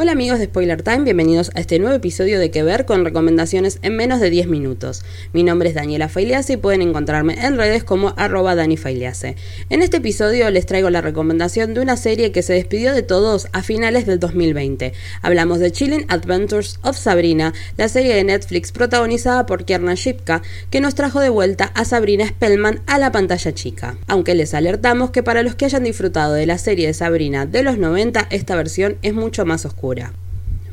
Hola amigos de Spoiler Time, bienvenidos a este nuevo episodio de Que Ver con recomendaciones en menos de 10 minutos. Mi nombre es Daniela Failiase y pueden encontrarme en redes como arroba Dani En este episodio les traigo la recomendación de una serie que se despidió de todos a finales del 2020. Hablamos de Chilling Adventures of Sabrina, la serie de Netflix protagonizada por Kierna Shipka, que nos trajo de vuelta a Sabrina Spellman a la pantalla chica. Aunque les alertamos que para los que hayan disfrutado de la serie de Sabrina de los 90, esta versión es mucho más oscura.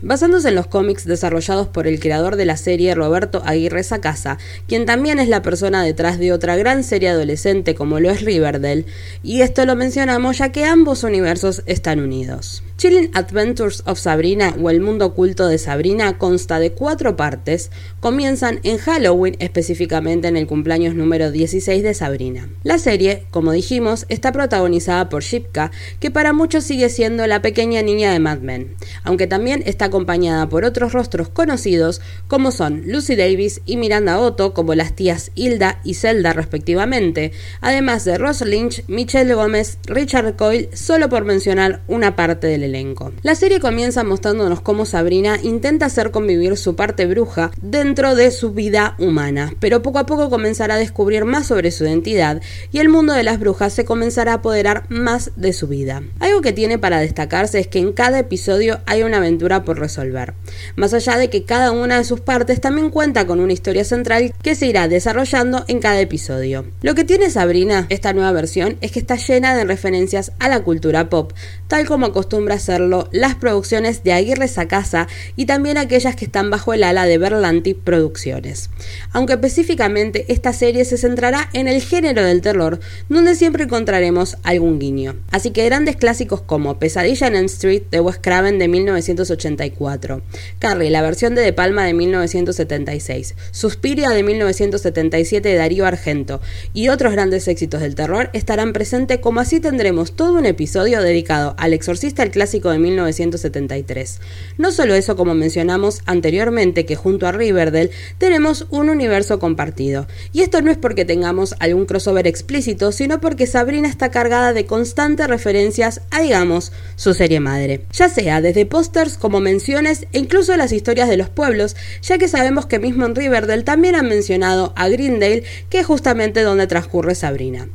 Basándose en los cómics desarrollados por el creador de la serie Roberto Aguirre Sacasa, quien también es la persona detrás de otra gran serie adolescente como lo es Riverdale, y esto lo mencionamos ya que ambos universos están unidos. Chilling Adventures of Sabrina o El Mundo Oculto de Sabrina consta de cuatro partes, comienzan en Halloween, específicamente en el cumpleaños número 16 de Sabrina. La serie, como dijimos, está protagonizada por Shipka, que para muchos sigue siendo la pequeña niña de Mad Men, aunque también está acompañada por otros rostros conocidos como son Lucy Davis y Miranda Otto como las tías Hilda y Zelda respectivamente, además de Ross Lynch, Michelle Gómez, Richard Coyle, solo por mencionar una parte del elenco. La serie comienza mostrándonos cómo Sabrina intenta hacer convivir su parte bruja dentro de su vida humana, pero poco a poco comenzará a descubrir más sobre su identidad y el mundo de las brujas se comenzará a apoderar más de su vida. Algo que tiene para destacarse es que en cada episodio hay una aventura por resolver, más allá de que cada una de sus partes también cuenta con una historia central que se irá desarrollando en cada episodio. Lo que tiene Sabrina, esta nueva versión, es que está llena de referencias a la cultura pop, tal como acostumbra hacerlo las producciones de Aguirre Sacasa y también aquellas que están bajo el ala de Berlanti Producciones. Aunque específicamente esta serie se centrará en el género del terror, donde siempre encontraremos algún guiño. Así que grandes clásicos como Pesadilla en Street de Wes Craven de 1984, Carrie, la versión de De Palma de 1976, Suspiria de 1977 de Darío Argento y otros grandes éxitos del terror estarán presentes como así tendremos todo un episodio dedicado al exorcista el clásico de 1973. No solo eso, como mencionamos anteriormente, que junto a Riverdale tenemos un universo compartido. Y esto no es porque tengamos algún crossover explícito, sino porque Sabrina está cargada de constantes referencias a, digamos, su serie madre. Ya sea desde pósters como menciones e incluso las historias de los pueblos, ya que sabemos que mismo en Riverdale también han mencionado a Greendale, que es justamente donde transcurre Sabrina.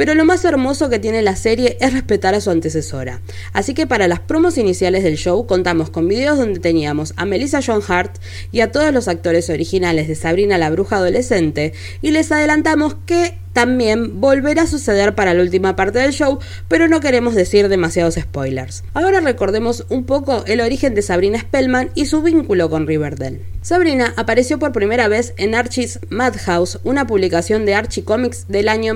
Pero lo más hermoso que tiene la serie es respetar a su antecesora. Así que para las promos iniciales del show contamos con videos donde teníamos a Melissa John Hart y a todos los actores originales de Sabrina la Bruja Adolescente y les adelantamos que también volverá a suceder para la última parte del show, pero no queremos decir demasiados spoilers. Ahora recordemos un poco el origen de Sabrina Spellman y su vínculo con Riverdale. Sabrina apareció por primera vez en Archie's Madhouse, una publicación de Archie Comics del año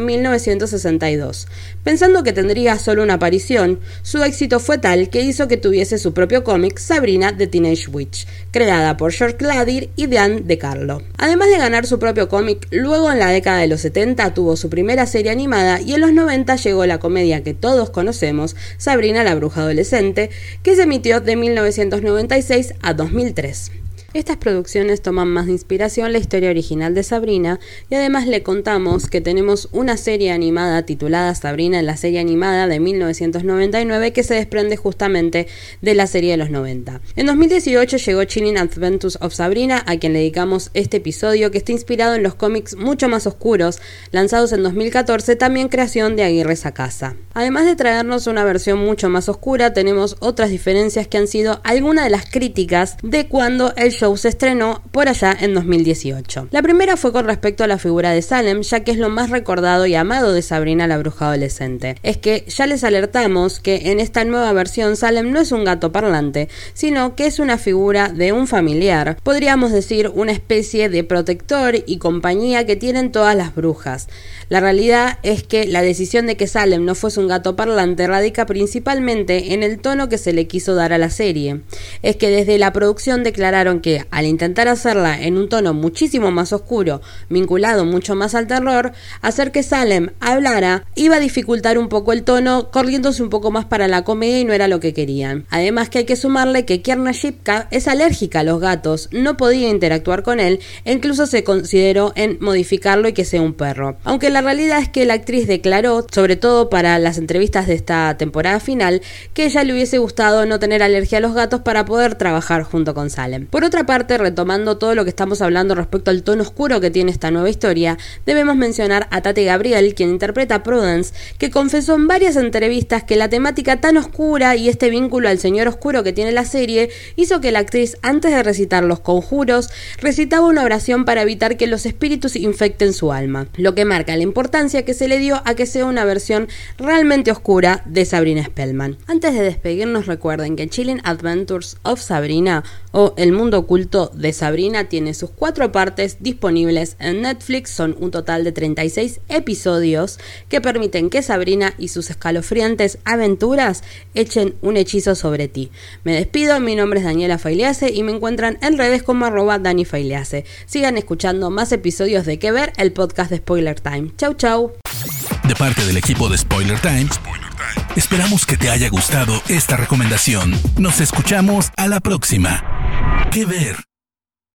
1962. Pensando que tendría solo una aparición, su éxito fue tal que hizo que tuviese su propio cómic Sabrina the Teenage Witch, creada por George Gladir y Diane DeCarlo. Además de ganar su propio cómic, luego en la década de los 70 tuvo su primera serie animada y en los 90 llegó la comedia que todos conocemos, Sabrina la Bruja Adolescente, que se emitió de 1996 a 2003. Estas producciones toman más de inspiración la historia original de Sabrina y además le contamos que tenemos una serie animada titulada Sabrina en la serie animada de 1999 que se desprende justamente de la serie de los 90. En 2018 llegó Chilling Adventures of Sabrina a quien le dedicamos este episodio que está inspirado en los cómics mucho más oscuros lanzados en 2014 también creación de Aguirre Sacasa. Además de traernos una versión mucho más oscura tenemos otras diferencias que han sido algunas de las críticas de cuando el show se estrenó por allá en 2018. La primera fue con respecto a la figura de Salem, ya que es lo más recordado y amado de Sabrina la bruja adolescente. Es que ya les alertamos que en esta nueva versión Salem no es un gato parlante, sino que es una figura de un familiar, podríamos decir una especie de protector y compañía que tienen todas las brujas. La realidad es que la decisión de que Salem no fuese un gato parlante radica principalmente en el tono que se le quiso dar a la serie. Es que desde la producción declararon que al intentar hacerla en un tono muchísimo más oscuro, vinculado mucho más al terror, hacer que Salem hablara iba a dificultar un poco el tono, corriéndose un poco más para la comedia y no era lo que querían. Además que hay que sumarle que Kierna Shipka es alérgica a los gatos, no podía interactuar con él e incluso se consideró en modificarlo y que sea un perro. Aunque la realidad es que la actriz declaró, sobre todo para las entrevistas de esta temporada final, que ella le hubiese gustado no tener alergia a los gatos para poder trabajar junto con Salem. Por otra parte, retomando todo lo que estamos hablando respecto al tono oscuro que tiene esta nueva historia, debemos mencionar a Tate Gabriel, quien interpreta a Prudence, que confesó en varias entrevistas que la temática tan oscura y este vínculo al señor oscuro que tiene la serie hizo que la actriz, antes de recitar los conjuros, recitaba una oración para evitar que los espíritus infecten su alma, lo que marca la importancia que se le dio a que sea una versión realmente oscura de Sabrina Spellman. Antes de despedirnos, recuerden que Chilling Adventures of Sabrina o El mundo oculto de Sabrina tiene sus cuatro partes disponibles en Netflix, son un total de 36 episodios que permiten que Sabrina y sus escalofriantes aventuras echen un hechizo sobre ti. Me despido, mi nombre es Daniela Failease y me encuentran en redes como arroba Dani Failease. Sigan escuchando más episodios de Que Ver, el podcast de Spoiler Time. Chau chau. De parte del equipo de Spoiler Time, esperamos que te haya gustado esta recomendación. Nos escuchamos a la próxima. Que Ver.